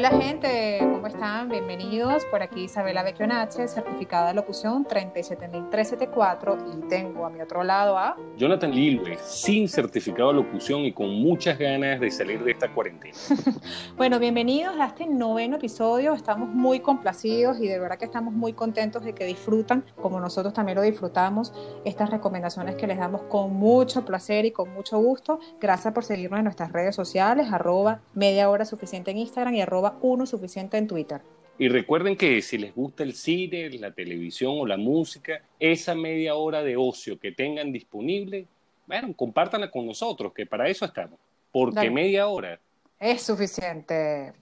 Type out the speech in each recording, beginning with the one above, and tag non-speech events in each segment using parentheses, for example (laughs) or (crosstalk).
Hola gente, ¿cómo están? Bienvenidos. Por aquí Isabela Vecchionache, certificada de locución 37374 y tengo a mi otro lado a... Jonathan Lilwe, sin certificado de locución y con muchas ganas de salir de esta cuarentena. (laughs) bueno, bienvenidos a este noveno episodio. Estamos muy complacidos y de verdad que estamos muy contentos de que disfrutan, como nosotros también lo disfrutamos, estas recomendaciones que les damos con mucho placer y con mucho gusto. Gracias por seguirnos en nuestras redes sociales, arroba media hora suficiente en Instagram y arroba uno suficiente en Twitter. Y recuerden que si les gusta el cine, la televisión o la música, esa media hora de ocio que tengan disponible, bueno, compártanla con nosotros, que para eso estamos. Porque media hora es suficiente.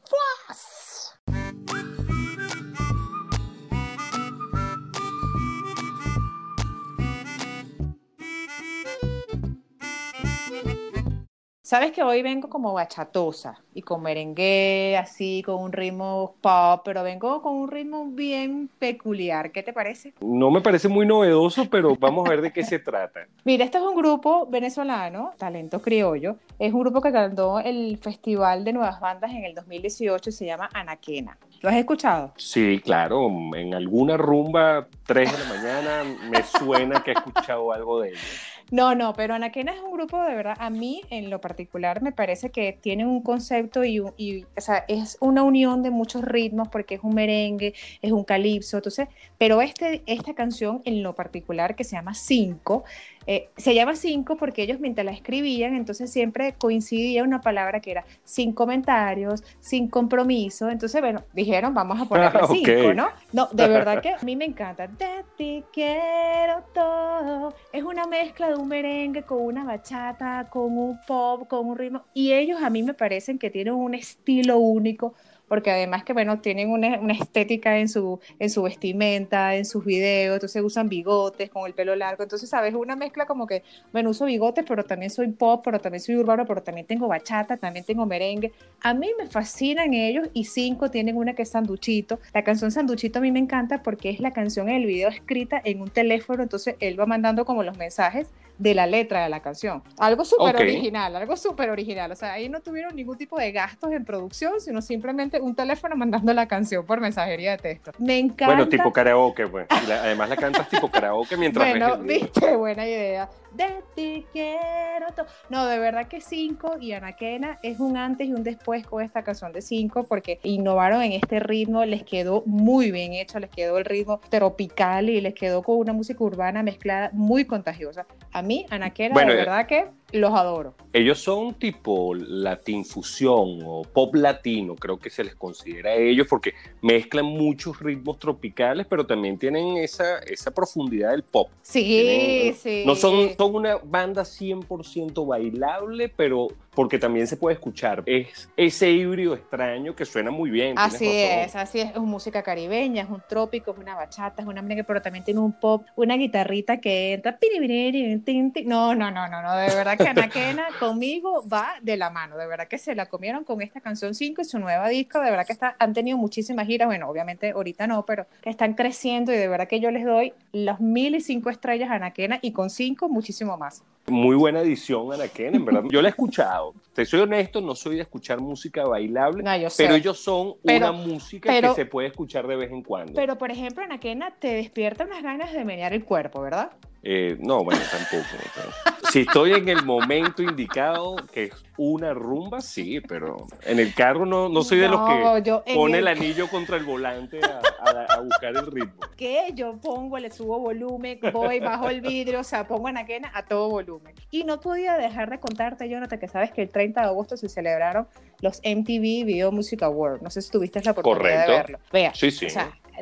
Sabes que hoy vengo como bachatosa y con merengue, así, con un ritmo pop, pero vengo con un ritmo bien peculiar. ¿Qué te parece? No me parece muy novedoso, pero vamos a ver de qué se trata. (laughs) Mira, este es un grupo venezolano, Talento Criollo. Es un grupo que ganó el Festival de Nuevas Bandas en el 2018 y se llama Anaquena. ¿Lo has escuchado? Sí, claro. En alguna rumba, 3 de la mañana, me suena que he escuchado algo de ellos. No, no, pero Anaquena es un grupo de verdad, a mí en lo particular me parece que tiene un concepto y, y o sea, es una unión de muchos ritmos porque es un merengue, es un calipso, entonces, pero este, esta canción en lo particular que se llama Cinco, eh, se llama cinco porque ellos mientras la escribían, entonces siempre coincidía una palabra que era sin comentarios, sin compromiso. Entonces, bueno, dijeron, vamos a ponerle ah, cinco, ¿no? No, de verdad que a mí me encanta. (laughs) De ti quiero todo. Es una mezcla de un merengue con una bachata, con un pop, con un ritmo. Y ellos a mí me parecen que tienen un estilo único porque además que, bueno, tienen una, estética en su, en su vestimenta, en sus videos, entonces usan bigotes con el pelo largo, entonces, ¿sabes? Una mezcla como que, bueno, uso bigotes, pero también soy pop, pero también soy urbano, pero también tengo bachata, también tengo merengue. A mí me fascinan ellos y cinco tienen una que es Sanduchito. La canción Sanduchito a mí me encanta porque es la canción en el video escrita en un teléfono, entonces él va mandando como los mensajes de la letra de la canción. Algo súper original, algo súper original. O sea, ahí no tuvieron ningún tipo de gastos en producción, sino simplemente un teléfono mandando la canción por mensajería de texto. Me encanta. Bueno, tipo karaoke, pues. además la cantas tipo karaoke mientras Bueno, viste, buena idea de ti quiero todo. No, de verdad que Cinco y Anaquena es un antes y un después con esta canción de Cinco porque innovaron en este ritmo, les quedó muy bien hecho, les quedó el ritmo tropical y les quedó con una música urbana mezclada muy contagiosa. A mí, Anaquena, de eh, verdad que los adoro. Ellos son tipo latinfusión o pop latino, creo que se les considera a ellos porque mezclan muchos ritmos tropicales, pero también tienen esa, esa profundidad del pop. Sí, sí. No son, son una banda 100% bailable, pero porque también se puede escuchar. Es ese híbrido extraño que suena muy bien. Así es, así es. Es música caribeña, es un trópico, es una bachata, es una merengue, pero también tiene un pop, una guitarrita que entra. No, no, no, no, no. De verdad que Anaquena (laughs) conmigo va de la mano. De verdad que se la comieron con esta canción 5 y su nueva disco. De verdad que está, han tenido muchísimas giras. Bueno, obviamente ahorita no, pero que están creciendo y de verdad que yo les doy los mil y cinco estrellas a Anaquena y con cinco muchísimo más. Muy buena edición, Anaquena, en verdad. (laughs) Yo la he escuchado. Te soy honesto, no soy de escuchar música bailable, pero ellos son una música que se puede escuchar de vez en cuando. Pero, por ejemplo, Anaquena te despierta unas ganas de menear el cuerpo, ¿verdad? Eh, no, bueno, tampoco. si estoy en el momento indicado, que es una rumba, sí, pero en el carro no, no soy de los que pone el... anillo contra el volante a, buscar el ritmo. ¿Qué? Yo pongo, le subo volumen, voy, bajo el vidrio, o sea, pongo anaquena a todo volumen. Y no podía dejar de contarte, Jonathan, que sabes que el 30 de agosto se celebraron los MTV Video Music Awards. No sé si tuviste la oportunidad de verlo. Vea, sí, sí.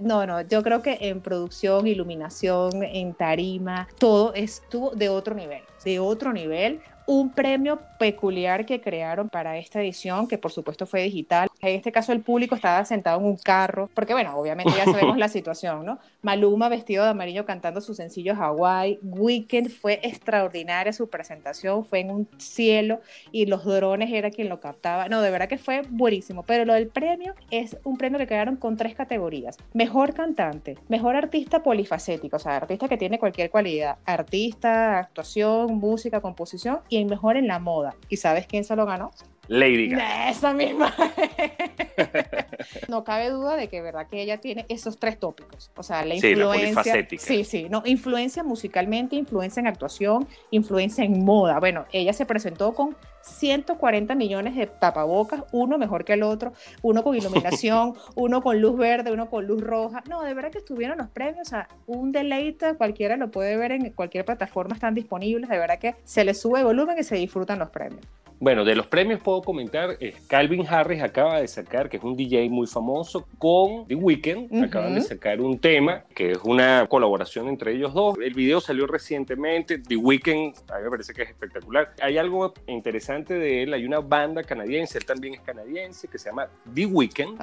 No, no, yo creo que en producción, iluminación, en tarima, todo estuvo de otro nivel, de otro nivel un premio peculiar que crearon para esta edición, que por supuesto fue digital. En este caso el público estaba sentado en un carro, porque bueno, obviamente ya sabemos la (laughs) situación, ¿no? Maluma vestido de amarillo cantando su sencillo Hawaii. Weekend fue extraordinaria su presentación, fue en un cielo y los drones era quien lo captaba. No, de verdad que fue buenísimo, pero lo del premio es un premio que crearon con tres categorías. Mejor cantante, mejor artista polifacético, o sea, artista que tiene cualquier cualidad, artista, actuación, música, composición y mejor en la moda. ¿Y sabes quién se lo ganó? Lady Gaga. Esa misma. (laughs) no cabe duda de que verdad que ella tiene esos tres tópicos. O sea, la influencia. Sí, sí, no, influencia musicalmente, influencia en actuación, influencia en moda. Bueno, ella se presentó con 140 millones de tapabocas, uno mejor que el otro, uno con iluminación, (laughs) uno con luz verde, uno con luz roja. No, de verdad que estuvieron los premios, o sea, un deleite, cualquiera lo puede ver en cualquier plataforma, están disponibles, de verdad que se les sube volumen y se disfrutan los premios. Bueno, de los premios puedo comentar, eh, Calvin Harris acaba de sacar, que es un DJ muy famoso, con The Weeknd, acaban de sacar un tema, que es una colaboración entre ellos dos. El video salió recientemente, The Weeknd, a mí me parece que es espectacular. Hay algo interesante de él, hay una banda canadiense, él también es canadiense, que se llama The Weeknd,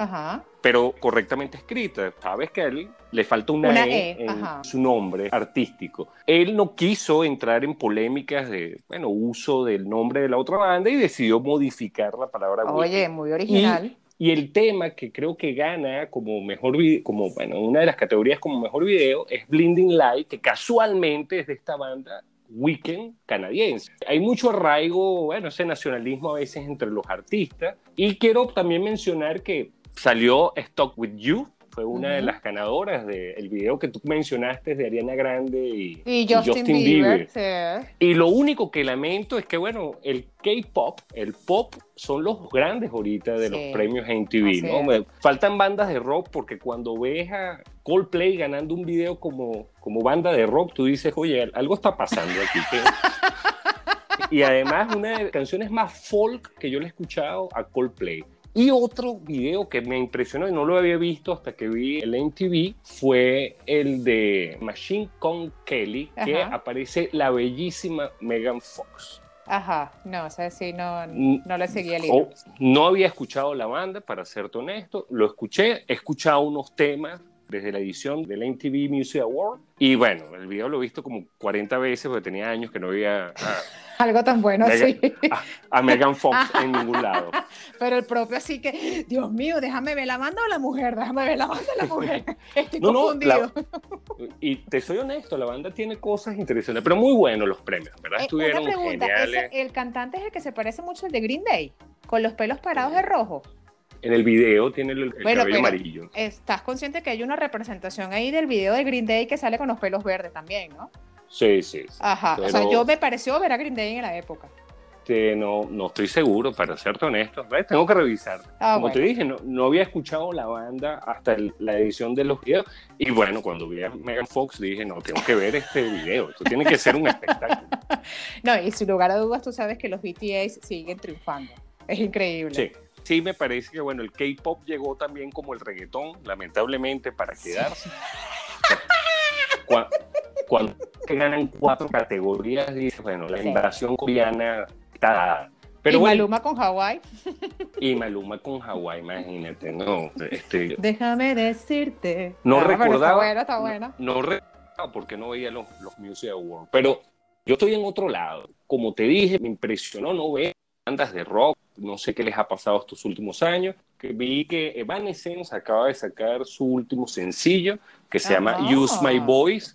pero correctamente escrita. Sabes que él le falta una, E, e en su nombre artístico. Él no quiso entrar en polémicas de, bueno, uso del nombre de la otra banda, y decidió modificar la palabra Oye, muy original. Y, el tema que creo que gana como mejor video, como bueno, una de las categorías como mejor video es Blinding Light, que casualmente es de esta banda Weekend canadiense. Hay mucho arraigo, bueno, ese nacionalismo a veces entre los artistas. Y quiero también mencionar que salió Stock With You, fue una de las ganadoras del video que tú mencionaste de Ariana Grande y, Justin, Bieber. Y lo único que lamento es que, bueno, el K-pop, el pop, son los grandes ahorita de los premios en TV, ¿no? Faltan bandas de rock porque cuando ves a Coldplay ganando un video como, como banda de rock, tú dices, oye, algo está pasando aquí. (laughs) y además, una de las canciones más folk que yo le he escuchado a Coldplay. Y otro video que me impresionó y no lo había visto hasta que vi el MTV fue el de Machine Con Kelly, que aparece la bellísima Megan Fox. Ajá, no, o sea, sí, no, no le seguía el hilo. No había escuchado la banda, para serte honesto, lo escuché, he escuchado unos temas desde la edición del MTV Music Award y bueno, el video lo he visto como 40 veces porque tenía años que no había... (laughs) Algo tan bueno así. A, Megan Fox (laughs) en ningún lado. Pero el propio así que, Dios mío, déjame ver la banda o la mujer, déjame ver la banda o la mujer. (laughs) (laughs) Estoy confundido. y te soy honesto, la banda tiene cosas interesantes, pero muy buenos los premios, ¿verdad? Eh, Estuvieron geniales. el cantante es el que se parece mucho al de Green Day, con los pelos parados de rojo. En el video tiene el, cabello amarillo. Estás consciente que hay una representación ahí del video de Green Day que sale con los pelos verdes también, ¿no? Sí, sí. Ajá, o sea, yo me pareció ver a Green Day en la época. no, no estoy seguro, para serte honesto. Tengo que revisar. Ah, Como te dije, no, no, había escuchado la banda hasta la edición de los videos. Y bueno, cuando vi a Megan Fox dije, no, tengo que ver este video. Esto tiene que ser un espectáculo. (laughs) no, y sin lugar a dudas, tú sabes que los BTS siguen triunfando. Es increíble. Sí. Sí, me parece que bueno, el K-pop llegó también como el reggaetón, lamentablemente, para quedarse. (laughs) cuando, ganan cuatro categorías, dice, bueno, la invasión coreana está dada. Pero y Maluma con Hawái. Y Maluma con Hawái, imagínate, no. Este, Déjame decirte. No ah, recordaba. Está buena, No, recordaba porque no veía los, los Music Awards. Pero yo estoy en otro lado. Como te dije, me impresionó no ver bandas de rock. No sé qué les ha pasado estos últimos años. Que vi que Evanescence acaba de sacar su último sencillo que se llama Use My Voice.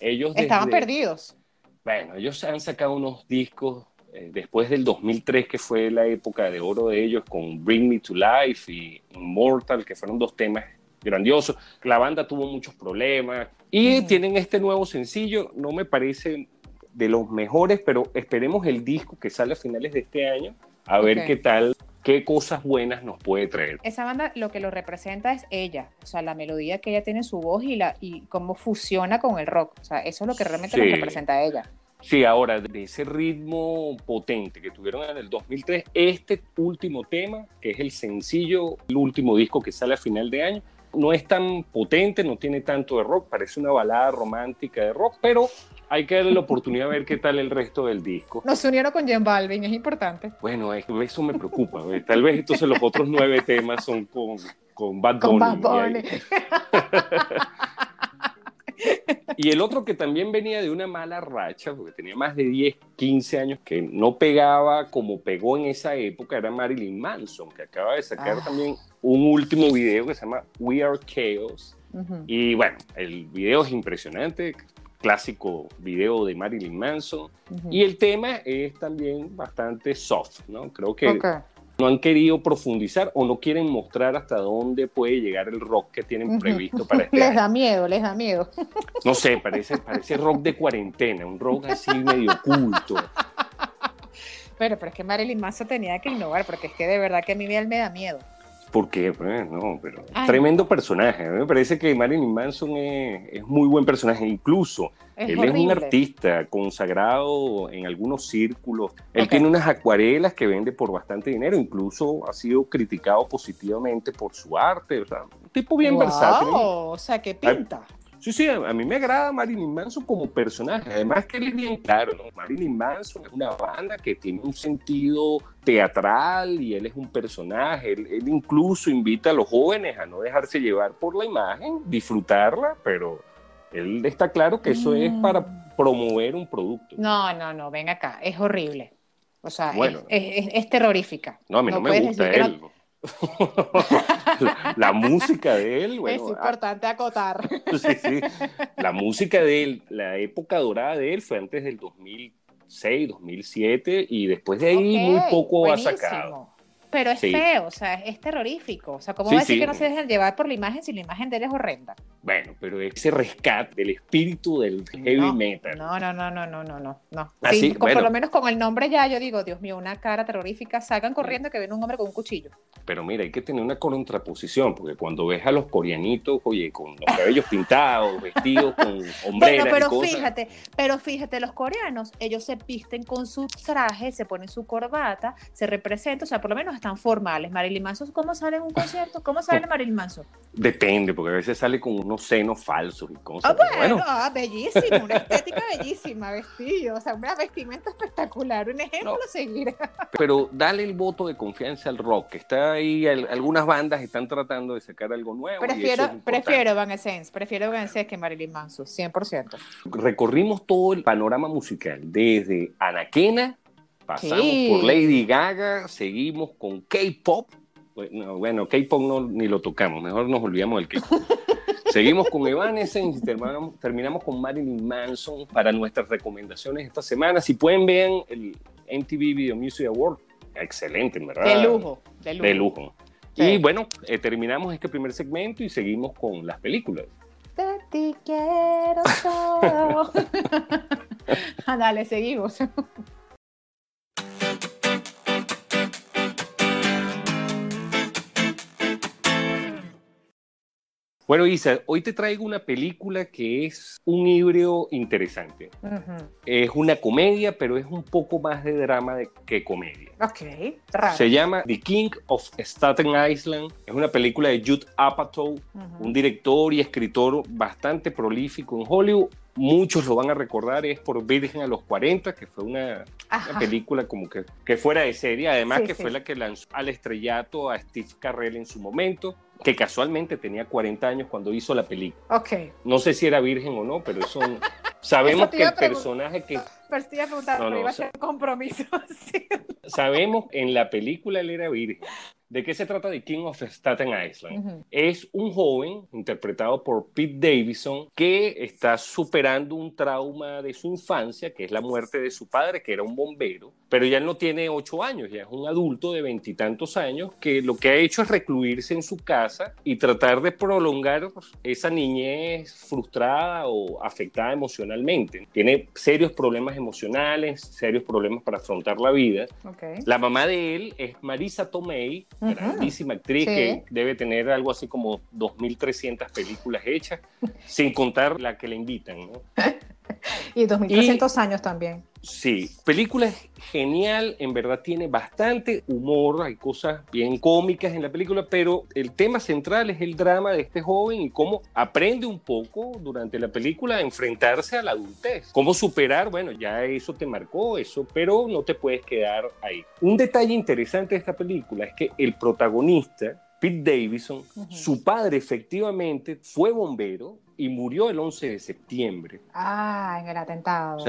Ellos estaban perdidos. Bueno, ellos han sacado unos discos eh, después del 2003, que fue la época de oro de ellos, con Bring Me to Life y Immortal, que fueron dos temas grandiosos. La banda tuvo muchos problemas y tienen este nuevo sencillo. No me parece de los mejores, pero esperemos el disco que sale a finales de este año, a ver qué tal qué cosas buenas nos puede traer. Esa banda lo que lo representa es ella, o sea, la melodía que ella tiene en su voz y, la, y cómo fusiona con el rock, o sea, eso es lo que realmente lo representa a ella. Sí, ahora, de ese ritmo potente que tuvieron en el 2003, este último tema, que es el sencillo, el último disco que sale a final de año, no es tan potente, no tiene tanto de rock, parece una balada romántica de rock, pero hay que darle la oportunidad de ver qué tal el resto del disco. Nos unieron con Jen Balvin, es importante. Bueno, eso me preocupa. Tal vez entonces los otros nueve temas son con, con Bad Bunny. Con Bad Bunny. (laughs) Y el otro que también venía de una mala racha, porque tenía más de 10, 15 años que no pegaba como pegó en esa época, era Marilyn Manson, que acaba de sacar ah. también un último video que se llama We Are Chaos. Y bueno, el video es impresionante, clásico video de Marilyn Manson. Y el tema es también bastante soft, ¿no? Creo que no han querido profundizar o no quieren mostrar hasta dónde puede llegar el rock que tienen previsto para (laughs) este Les da miedo, les da miedo. (laughs) No sé, parece, parece rock de cuarentena, un rock así medio oculto. Pero, pero es que Marilyn Manson tenía que innovar, porque es que de verdad que a mí me da miedo. Porque, pues, no, pero tremendo personaje. A mí me parece que Marilyn Manson es, es muy buen personaje. Incluso él es un artista consagrado en algunos círculos. Él tiene unas acuarelas que vende por bastante dinero. Incluso ha sido criticado positivamente por su arte. O sea, un tipo bien versátil. O sea, que pinta. Sí, sí, a, mí me agrada Marilyn Manson como personaje. Además que él es bien claro, ¿no? Marilyn Manson es una banda que tiene un sentido teatral y él es un personaje. Él, incluso invita a los jóvenes a no dejarse llevar por la imagen, disfrutarla, pero él está claro que eso es para mm. promover un producto. No, no, no, ven acá, es horrible. O sea, es, terrorífica. No, a mí no, me gusta él (laughs) la, música de él, bueno, es importante acotar. (laughs) Sí, sí. La música de él, la época dorada de él fue antes del 2006, 2007 y después de ahí muy poco ha sacado. Pero es feo, o sea, es terrorífico. O sea, ¿cómo va a decir que no se dejan llevar por la imagen si la imagen de él es horrenda? Bueno, pero ese rescate del espíritu del heavy metal. No, no, no, no, no, no, no. no. Así, ah, Por lo menos con el nombre ya yo digo, Dios mío, una cara terrorífica, sacan corriendo que viene un hombre con un cuchillo. Pero mira, hay que tener una contraposición, porque cuando ves a los coreanitos, oye, con los cabellos pintados, (laughs) vestidos con hombreras bueno, pero y fíjate, pero fíjate, los coreanos, ellos se visten con su traje, se ponen su corbata, se representan, o sea, por lo menos están formales. Marilyn Manson, ¿cómo sale en un concierto? ¿Cómo sale Marilyn Manson? Depende, porque a veces sale con unos senos falsos y cosas. Ah, bueno, ah, bellísimo, una estética bellísima, vestido, o sea, una vestimenta espectacular, un ejemplo a seguir. (laughs) Pero dale el voto de confianza al rock, que está ahí, algunas bandas están tratando de sacar algo nuevo. Prefiero, prefiero Van Essence, prefiero Van Essence que Marilyn Manson, 100%. Recorrimos todo el panorama musical, desde Anaquena Pasamos por Lady Gaga, seguimos con K-pop. Bueno, K-pop no, ni lo tocamos, mejor nos olvidamos del K-pop. (laughs) seguimos con Evanescence y terminamos, terminamos con Marilyn Manson para nuestras recomendaciones esta semana. Si pueden, vean el MTV Video Music Award. Excelente, ¿verdad? De lujo, de lujo. De lujo. Y bueno, eh, terminamos este primer segmento y seguimos con las películas. De ti quiero todo. (laughs) (laughs) Ah, dale, seguimos. Bueno, Isa, hoy te traigo una película que es un híbrido interesante. Es una comedia, pero es un poco más de drama que comedia. Ok, Se llama The King of Staten Island. Es una película de Judd Apatow, un director y escritor bastante prolífico en Hollywood. Muchos lo van a recordar, es por Virgen a los 40, que fue una, película como que, que, fuera de serie, además que fue la que lanzó al estrellato a Steve Carrell en su momento que casualmente tenía 40 años cuando hizo la película. Ok. No sé si era virgen o no, pero eso sabemos que el personaje que... Pero estoy preguntar, no, iba a ser compromiso. (laughs) Sabemos en la película él era virgen. ¿De qué se trata de King of Staten Island? Es un joven interpretado por Pete Davidson que está superando un trauma de su infancia, que es la muerte de su padre, que era un bombero, pero ya no tiene ocho años, ya es un adulto de veintitantos años que lo que ha hecho es recluirse en su casa y tratar de prolongar esa niñez frustrada o afectada emocionalmente. Tiene serios problemas emocionales, serios problemas para afrontar la vida. La mamá de él es Marisa Tomei, grandísima actriz que debe tener algo así como 2.300 películas hechas, (laughs) sin contar la que le invitan. ¿no? Y 2.300 años también. Sí, película genial, en verdad tiene bastante humor, hay cosas bien cómicas en la película, pero el tema central es el drama de este joven y cómo aprende un poco durante la película a enfrentarse a la adultez. Cómo superar, bueno, ya eso te marcó, eso, pero no te puedes quedar ahí. Un detalle interesante de esta película es que el protagonista, Pete Davidson, su padre efectivamente fue bombero y murió el 11 de septiembre. Ah, en el atentado.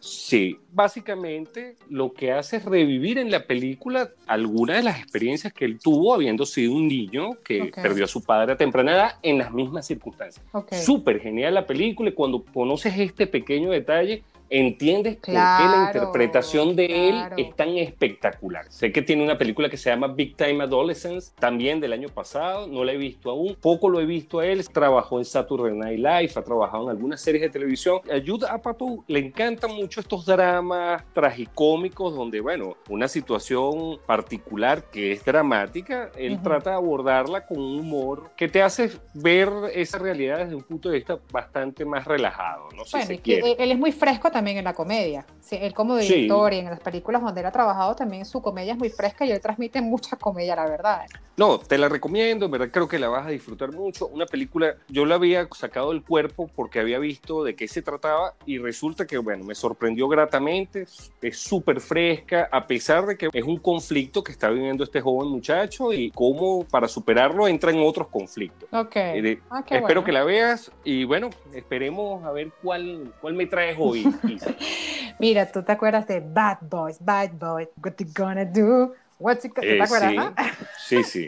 Sí, básicamente lo que hace es revivir en la película algunas de las experiencias que él tuvo habiendo sido un niño que perdió a su padre a temprana edad en las mismas circunstancias. Súper genial la película y cuando conoces este pequeño detalle, entiendes por qué la interpretación de él es tan espectacular. Sé que tiene una película que se llama Big Time Adolescence, también del año pasado, no la he visto aún, poco lo he visto a él, trabajó en Saturday Night Live, ha trabajado en algunas series de televisión. Ayuda a Pato le encantan mucho estos dramas tragicómicos donde, bueno, una situación particular que es dramática, él trata de abordarla con un humor que te hace ver esa realidad desde un punto de vista bastante más relajado. No sé si él es muy fresco también en la comedia. Sí, él como director y en las películas donde él ha trabajado también su comedia es muy fresca y él transmite mucha comedia, la verdad. No, te la recomiendo, en verdad creo que la vas a disfrutar mucho. Una película, yo la había sacado del cuerpo porque había visto de qué se trataba y resulta que, bueno, me sorprendió gratamente, es súper fresca, a pesar de que es un conflicto que está viviendo este joven muchacho y cómo para superarlo entra en otros conflictos. Ok. Eh, ah, espero que la veas y bueno, esperemos a ver cuál, cuál me traes hoy. (laughs) Mira, tú te acuerdas de Bad Boys, Bad Boys, what you gonna do? What's it, ¿Te eh, acuerdas? Sí, (laughs) sí.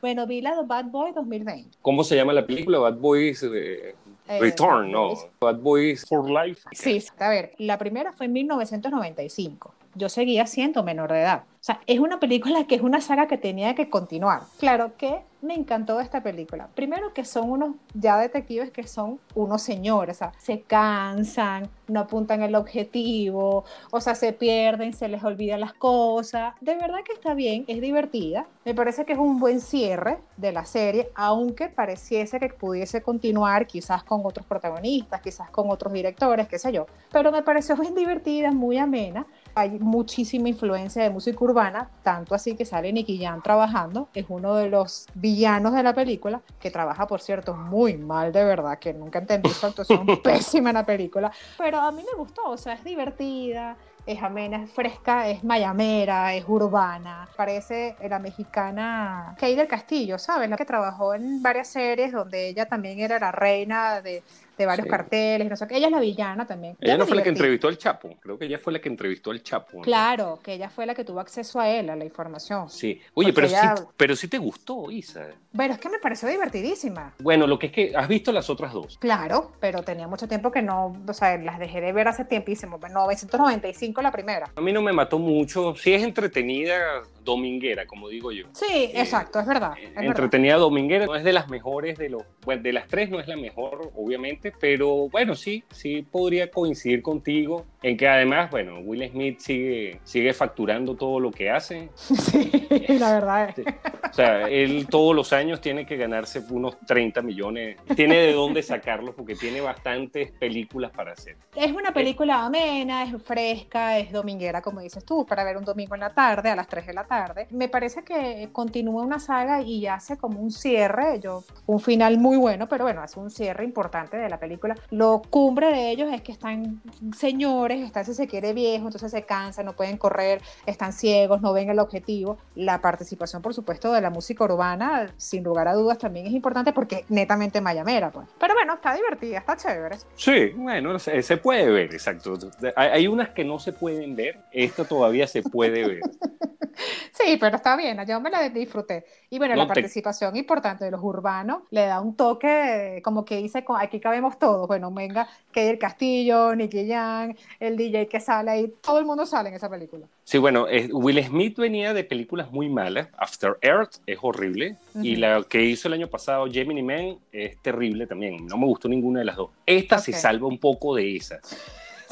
bueno, vi la de Bad Boys 2020. ¿Cómo se llama la película? Bad Boys eh, eh, Return, no. Bad Boys for Life. Sí, a ver, la primera fue en 1995. Yo seguía siendo menor de edad. O sea, es una película que es una saga que tenía que continuar. Claro que me encantó esta película. Primero que son unos ya detectives que son unos señores, o sea, se cansan, no apuntan el objetivo, o sea, se pierden, se les olvidan las cosas. De verdad que está bien, es divertida. Me parece que es un buen cierre de la serie, aunque pareciese que pudiese continuar quizás con otros protagonistas, quizás con otros directores, qué sé yo. Pero me pareció bien divertida, muy amena. Hay muchísima influencia de música urbana, tanto así que sale Nicky Jam trabajando, es uno de los villanos de la película, que trabaja, por cierto, muy mal de verdad, que nunca entendí su actuación (laughs) pésima en la película, pero a mí me gustó, o sea, es divertida, es amena, es fresca, es mayamera, es urbana. Parece la mexicana Kay del Castillo, ¿sabes? La que trabajó en varias series donde ella también era la reina de, de varios carteles, no sé Ella es la villana también. Ella no fue la que entrevistó al Chapo, creo que ella fue la que entrevistó al Chapo. Claro, que ella fue la que tuvo acceso a él, a la información. Sí, oye, pero, sí, pero sí te gustó, Isa. Bueno, es que me pareció divertidísima. Bueno, lo que es que has visto las otras dos. Claro, pero tenía mucho tiempo que no, o sea, las dejé de ver hace tiempísimo, 995 la primera. A mí no me mató mucho, sí es entretenida, dominguera, como digo yo. Sí, eh, exacto, es verdad. entretenida dominguera, no es de las mejores de los, bueno, de las tres no es la mejor, obviamente, pero bueno, sí, sí podría coincidir contigo en que además, bueno, Will Smith sigue, sigue facturando todo lo que hace. (laughs) Sí, la verdad. O sea, él todos los años tiene que ganarse unos 30 millones, tiene de dónde sacarlos porque tiene bastantes películas para hacer. Es una película amena, es fresca, es dominguera, como dices tú, para ver un domingo en la tarde, a las 3 de la tarde me parece que continúa una saga y hace como un cierre, yo, un final muy bueno, pero bueno, hace un cierre importante de la película. Lo cumbre de ellos es que están señores, están si se quiere viejo, entonces se cansan, no pueden correr, están ciegos, no ven el objetivo. La participación, por supuesto, de la música urbana, sin lugar a dudas, también es importante porque netamente mayamera, pues. Pero bueno, está divertida, está chévere. Sí, bueno, se, se puede ver, exacto. Hay, hay unas que no se pueden ver, esta todavía se puede ver. (laughs) Sí, pero está bien, yo me la disfruté. Y bueno, la participación importante de los urbanos le da un toque, como que dice, aquí todos. Bueno, venga, que el Castillo, Nicky Young, el DJ que sale ahí, todo el mundo sale en esa película. Sí, bueno, Will Smith venía de películas muy malas. After Earth es horrible. Y la que hizo el año pasado, Gemini Man, es terrible también. No me gustó ninguna de las dos. Esta se salva un poco de esas.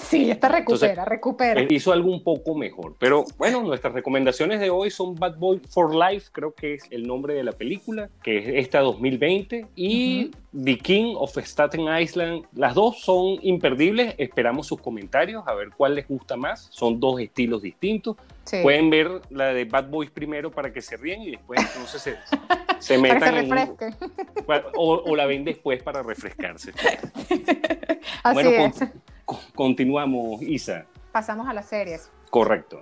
Sí, esta recupera, recupera. Hizo algo un poco mejor. Pero bueno, nuestras recomendaciones de hoy son Bad Boy for Life, creo que es el nombre de la película, que es esta 2020, y The King of Staten Island. Las dos son imperdibles. Esperamos sus comentarios, a ver cuál les gusta más. Son dos estilos distintos. Pueden ver la de Bad Boys primero para que se ríen y después entonces se, (laughs) se metan en (laughs) o, o, la ven después para refrescarse. (laughs) Así bueno, es continuamos, Isa. Pasamos a las series. Correcto.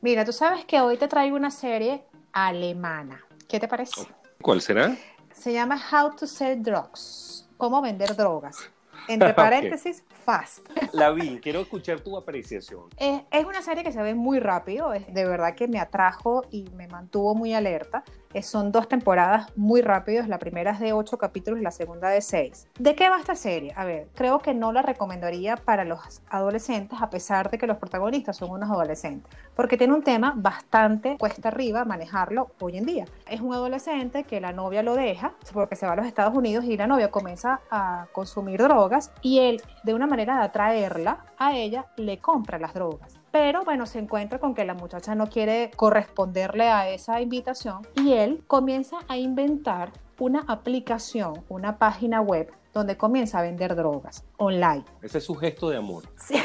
Mira, tú sabes que hoy te traigo una serie alemana. ¿Qué te parece? ¿Cuál será? Se llama How to Sell Drugs. Cómo vender drogas. (laughs) Entre paréntesis, fast. La vi, quiero escuchar tu apreciación. Es, es una serie que se ve muy rápido, es de verdad que me atrajo y me mantuvo muy alerta. Eh, son dos temporadas muy rápidas, la primera es de ocho capítulos y la segunda de seis. ¿De qué va esta serie? A ver, creo que no la recomendaría para los adolescentes a pesar de que los protagonistas son unos adolescentes, porque tiene un tema bastante cuesta arriba manejarlo hoy en día. Es un adolescente que la novia lo deja porque se va a los Estados Unidos y la novia comienza a consumir drogas y él, de una manera de atraerla a ella, le compra las drogas pero bueno, se encuentra con que la muchacha no quiere corresponderle a esa invitación y él comienza a inventar una aplicación, una página web donde comienza a vender drogas online. Ese es su gesto de amor. Sí.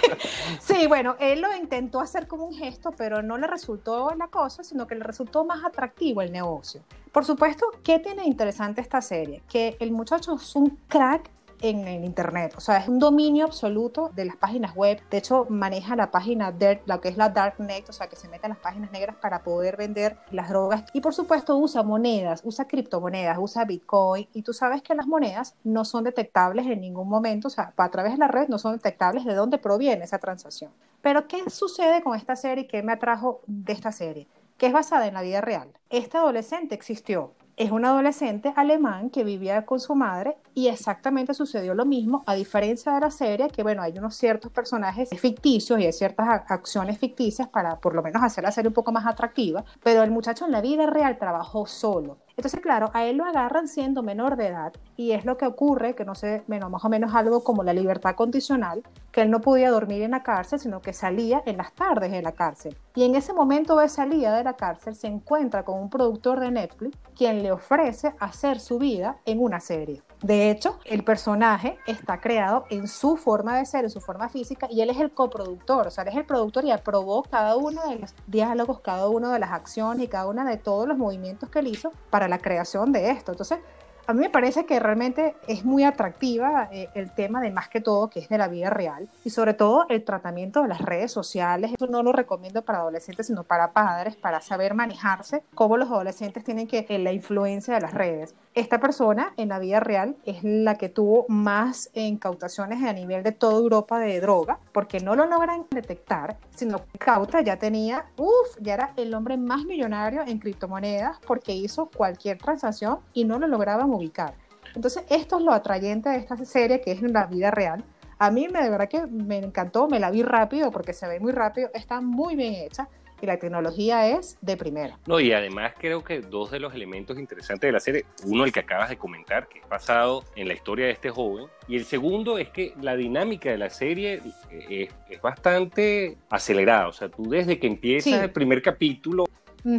(laughs) sí. bueno, él lo intentó hacer como un gesto, pero no le resultó la cosa, sino que le resultó más atractivo el negocio. Por supuesto, ¿qué tiene interesante esta serie? Que el muchacho es un crack en el Internet. O sea, es un dominio absoluto de las páginas web. De hecho, maneja la página Dirt, lo que es la Darknet, o sea, que se mete en las páginas negras para poder vender las drogas. Y por supuesto, usa monedas, usa criptomonedas, usa Bitcoin. Y tú sabes que las monedas no son detectables en ningún momento, o sea, a través de la red no son detectables de dónde proviene esa transacción. Pero, ¿qué sucede con esta serie? ¿Qué me atrajo de esta serie? que es basada en la vida real. Este adolescente existió, es un adolescente alemán que vivía con su madre y exactamente sucedió lo mismo, a diferencia de la serie, que bueno, hay unos ciertos personajes ficticios y hay ciertas acciones ficticias para por lo menos hacer la serie un poco más atractiva, pero el muchacho en la vida real trabajó solo. Entonces, claro, a él lo agarran siendo menor de edad y es lo que ocurre, que no sé, menos, más o menos algo como la libertad condicional, que él no podía dormir en la cárcel, sino que salía en las tardes de la cárcel. Y en ese momento de salida de la cárcel se encuentra con un productor de Netflix quien le ofrece hacer su vida en una serie. De hecho, el personaje está creado en su forma de ser, en su forma física, y él es el coproductor, o sea, él es el productor y aprobó cada uno de los diálogos, cada una de las acciones y cada uno de todos los movimientos que él hizo para la creación de esto. Entonces, a mí me parece que realmente es muy atractiva eh, el tema de más que todo que es de la vida real y sobre todo el tratamiento de las redes sociales. Eso no lo recomiendo para adolescentes, sino para padres, para saber manejarse, cómo los adolescentes tienen que eh, la influencia de las redes. Esta persona en la vida real es la que tuvo más incautaciones a nivel de toda Europa de droga, porque no lo logran detectar, sino que cauta ya tenía, uff, ya era el hombre más millonario en criptomonedas porque hizo cualquier transacción y no lo lograban ubicar. Entonces, esto es lo atrayente de esta serie que es en la vida real. A mí me, de verdad que me encantó, me la vi rápido porque se ve muy rápido, está muy bien hecha y la tecnología es de primera. No, y además creo que dos de los elementos interesantes de la serie, uno el que acabas de comentar, que es basado en la historia de este joven, y el segundo es que la dinámica de la serie es, es bastante acelerada, o sea, tú desde que empieza el primer capítulo,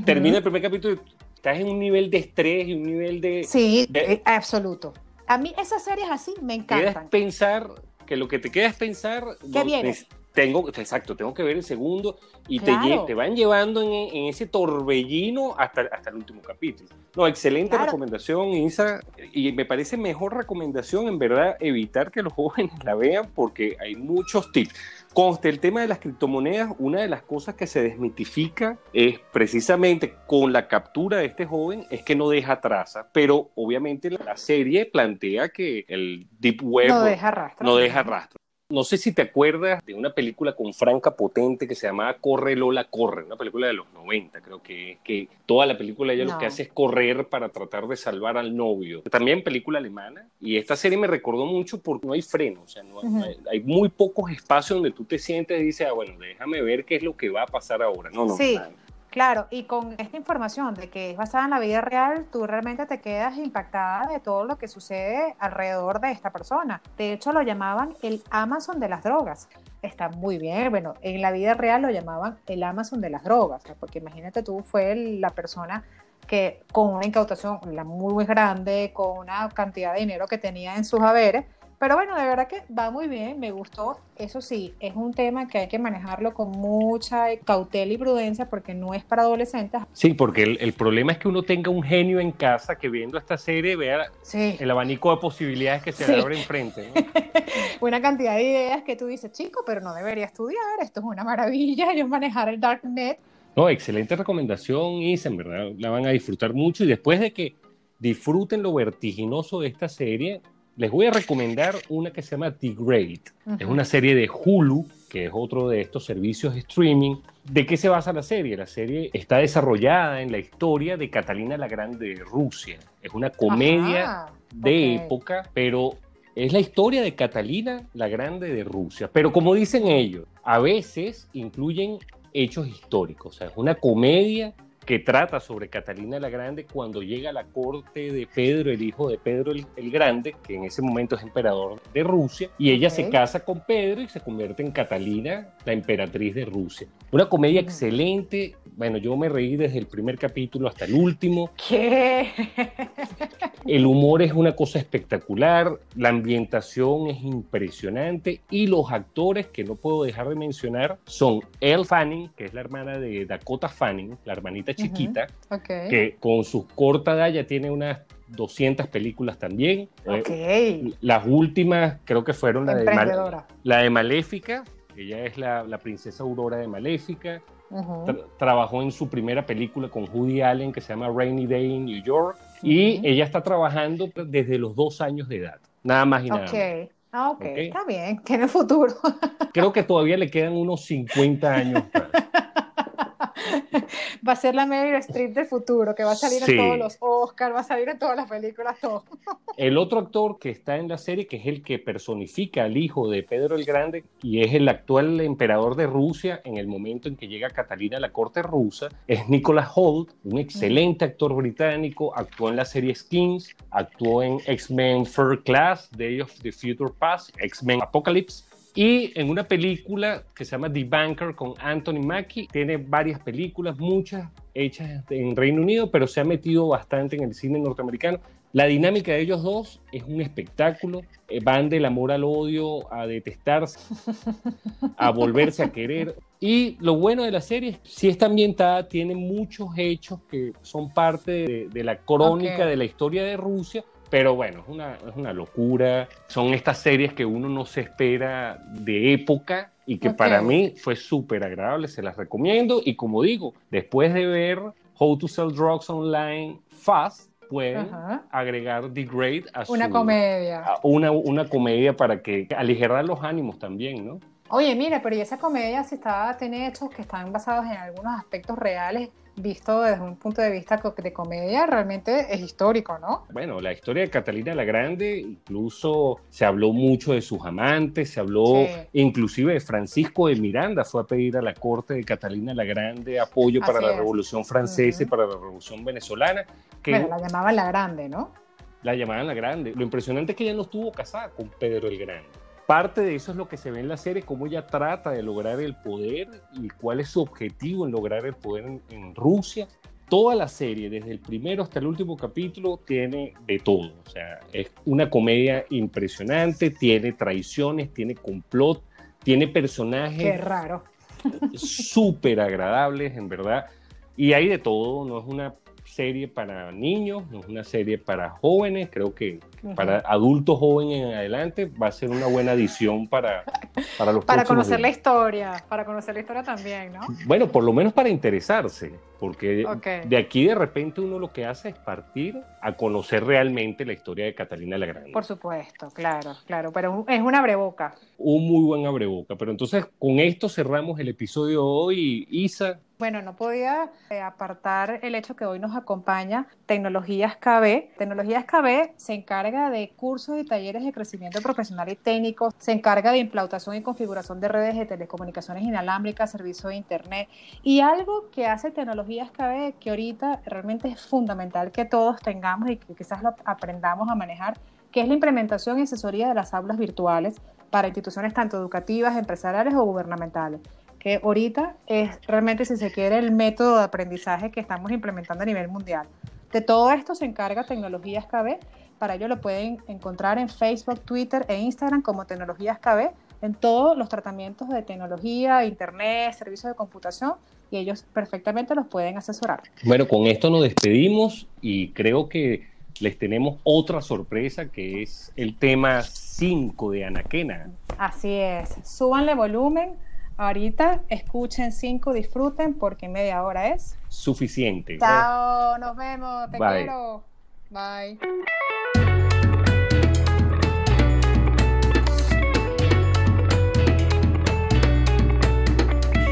termina el primer capítulo estás en un nivel de estrés y un nivel de... Sí, eh, absoluto. A mí esas series así me encantan. pensar, que lo que te queda es pensar... ¿Qué viene? Tengo, exacto, tengo que ver el segundo y te, te, van llevando en, ese torbellino hasta, hasta el último capítulo. No, excelente recomendación, Isa, y me parece mejor recomendación en verdad evitar que los (laughs) jóvenes la vean porque hay muchos tips. Conste el tema de las criptomonedas, una de las cosas que se desmitifica es precisamente con la captura de este joven es que no deja traza, pero obviamente la serie plantea que el deep web no deja rastro. No deja rastro. No sé si te acuerdas de una película con Franca Potente que se llamaba Corre Lola Corre, una película de los 90, creo que, que toda la película ella lo que hace es correr para tratar de salvar al novio. También película alemana y esta serie me recordó mucho porque no hay freno, o sea, no hay, muy pocos espacios donde tú te sientes y dices, ah, bueno, déjame ver qué es lo que va a pasar ahora. No, no, sí. Claro, y con esta información de que es basada en la vida real, tú realmente te quedas impactada de todo lo que sucede alrededor de esta persona. De hecho, lo llamaban el Amazon de las drogas. Está muy bien, bueno, en la vida real lo llamaban el Amazon de las drogas, porque imagínate tú, fue la persona que con una incautación muy grande, con una cantidad de dinero que tenía en sus haberes, pero bueno, de verdad que va muy bien, me gustó. Eso sí, es un tema que hay que manejarlo con mucha cautela y prudencia porque no es para adolescentes. Sí, porque el, problema es que uno tenga un genio en casa que viendo esta serie vea el abanico de posibilidades que se le abre enfrente. (laughs) una cantidad de ideas que tú dices, chico, pero no debería estudiar, esto es una maravilla, (laughs) yo manejar el Darknet. No, excelente recomendación, Isa, en verdad la van a disfrutar mucho y después de que disfruten lo vertiginoso de esta serie, les voy a recomendar una que se llama The Great. Es una serie de Hulu, que es otro de estos servicios de streaming. ¿De qué se basa la serie? La serie está desarrollada en la historia de Catalina la Grande de Rusia. Es una comedia de época, pero es la historia de Catalina la Grande de Rusia. Pero como dicen ellos, a veces incluyen hechos históricos. O sea, es una comedia que trata sobre Catalina la Grande cuando llega a la corte de Pedro, el hijo de Pedro el, Grande, que en ese momento es emperador de Rusia, y ella se casa con Pedro y se convierte en Catalina, la emperatriz de Rusia. Una comedia excelente. Bueno, yo me reí desde el primer capítulo hasta el último. ¿Qué? (laughs) El humor es una cosa espectacular, la ambientación es impresionante y los actores que no puedo dejar de mencionar son Elle Fanning, que es la hermana de Dakota Fanning, la hermanita chiquita, que con su corta edad ya tiene unas 200 películas también. Eh, las últimas creo que fueron la de, la de Maléfica, ella es la, princesa Aurora de Maléfica. trabajó en su primera película con Woody Allen que se llama Rainy Day in New York y ella está trabajando desde los dos años de edad, nada más y nada menos. Ah, ok, está bien, (laughs) tiene futuro. Creo que todavía le quedan unos 50 años. (laughs) va a ser la Meryl Streep del futuro, que va a salir en todos los Oscars, va a salir en todas las películas, todo. (laughs) El otro actor que está en la serie, que es el que personifica al hijo de Pedro el Grande y es el actual emperador de Rusia en el momento en que llega Catalina a la corte rusa, es Nicholas Holt, un excelente actor británico, actuó en la serie Skins, actuó en X-Men First Class, Day of the Future Past, X-Men Apocalypse, y en una película que se llama The Banker con Anthony Mackie, tiene varias películas, muchas hechas en Reino Unido, pero se ha metido bastante en el cine norteamericano. La dinámica de ellos dos es un espectáculo. Eh, van del amor al odio, a detestarse, a volverse a (laughs) querer. Y lo bueno de la serie es que si está ambientada, tiene muchos hechos que son parte de, la crónica de la historia de Rusia, pero bueno, es una, es una locura. Son estas series que uno no se espera de época y que para mí fue súper agradable. Se las recomiendo. Y como digo, después de ver How to Sell Drugs Online Fast, pueden agregar The Great a su, Una comedia. una, una comedia para que aligerar los ánimos también, ¿no? Oye, mira, pero y esa comedia si está, tiene hechos que están basados en algunos aspectos reales visto desde un punto de vista de comedia, realmente es histórico, ¿no? Bueno, la historia de Catalina la Grande, incluso se habló mucho de sus amantes, se habló inclusive de Francisco de Miranda, fue a pedir a la corte de Catalina la Grande apoyo para la Revolución Francesa y para la Revolución Venezolana. Que bueno, la llamaban la Grande, ¿no? La llamaban la Grande. Lo impresionante es que ella no estuvo casada con Pedro el Grande. Parte de eso es lo que se ve en la serie, cómo ella trata de lograr el poder y cuál es su objetivo en lograr el poder en, Rusia. Toda la serie, desde el primero hasta el último capítulo, tiene de todo. O sea, es una comedia impresionante, tiene traiciones, tiene complot, tiene personajes. Qué raro. Súper agradables, en verdad. Y hay de todo, no es una serie para niños, no es una serie para jóvenes, creo que para adultos jóvenes en adelante va a ser una buena adición para, (laughs) para los Para conocer la historia, para conocer la historia también, ¿no? Bueno, por lo menos para interesarse, porque de aquí de repente uno lo que hace es partir a conocer realmente la historia de Catalina la Grande. Por supuesto, claro, claro, pero es una abreboca. Un muy buen abreboca, pero entonces con esto cerramos el episodio de hoy. Isa, bueno, no podía eh, apartar el hecho que hoy nos acompaña Tecnologías KB. Tecnologías KB se encarga de cursos y talleres de crecimiento profesional y técnico, se encarga de implantación y configuración de redes de telecomunicaciones inalámbricas, servicios de Internet. Y algo que hace Tecnologías KB que ahorita realmente es fundamental que todos tengamos y que quizás lo aprendamos a manejar, que es la implementación y asesoría de las aulas virtuales para instituciones tanto educativas, empresariales o gubernamentales que ahorita es realmente, si se quiere, el método de aprendizaje que estamos implementando a nivel mundial. De todo esto se encarga Tecnologías KB. Para ello lo pueden encontrar en Facebook, Twitter e Instagram como Tecnologías KB, en todos los tratamientos de tecnología, internet, servicios de computación, y ellos perfectamente los pueden asesorar. Bueno, con esto nos despedimos y creo que les tenemos otra sorpresa que es el tema 5 de Anaquena. Así es, súbanle volumen Ahorita escuchen cinco, disfruten porque media hora es suficiente. Chao, nos vemos, te Bye. quiero. Bye.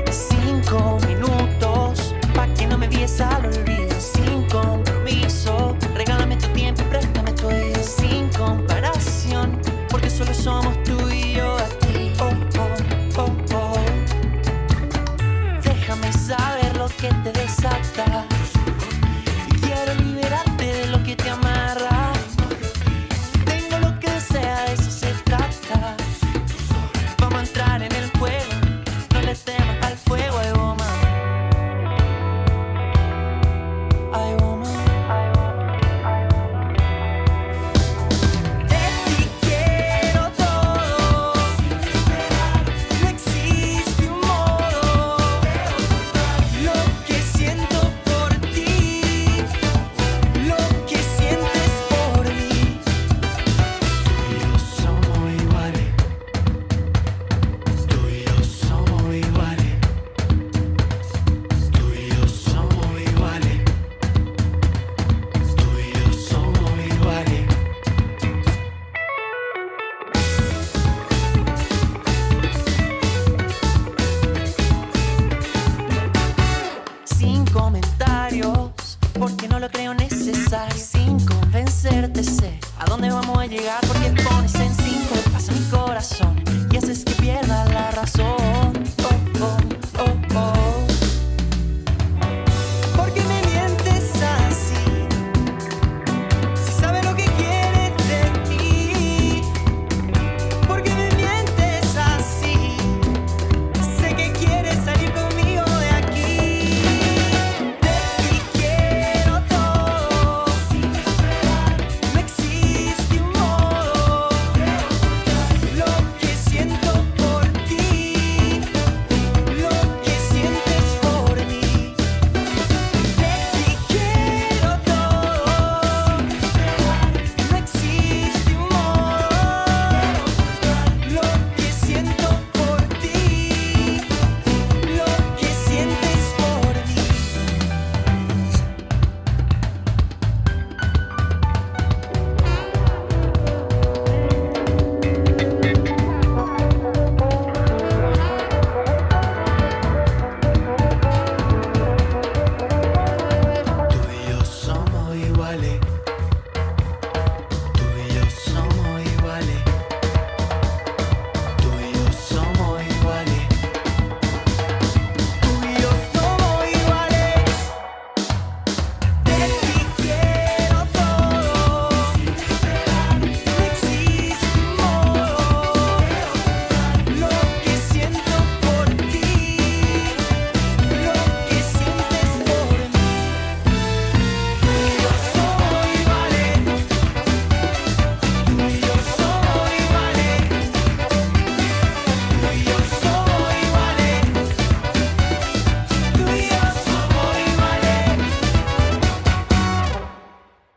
Cinco minutos para que no me vies al.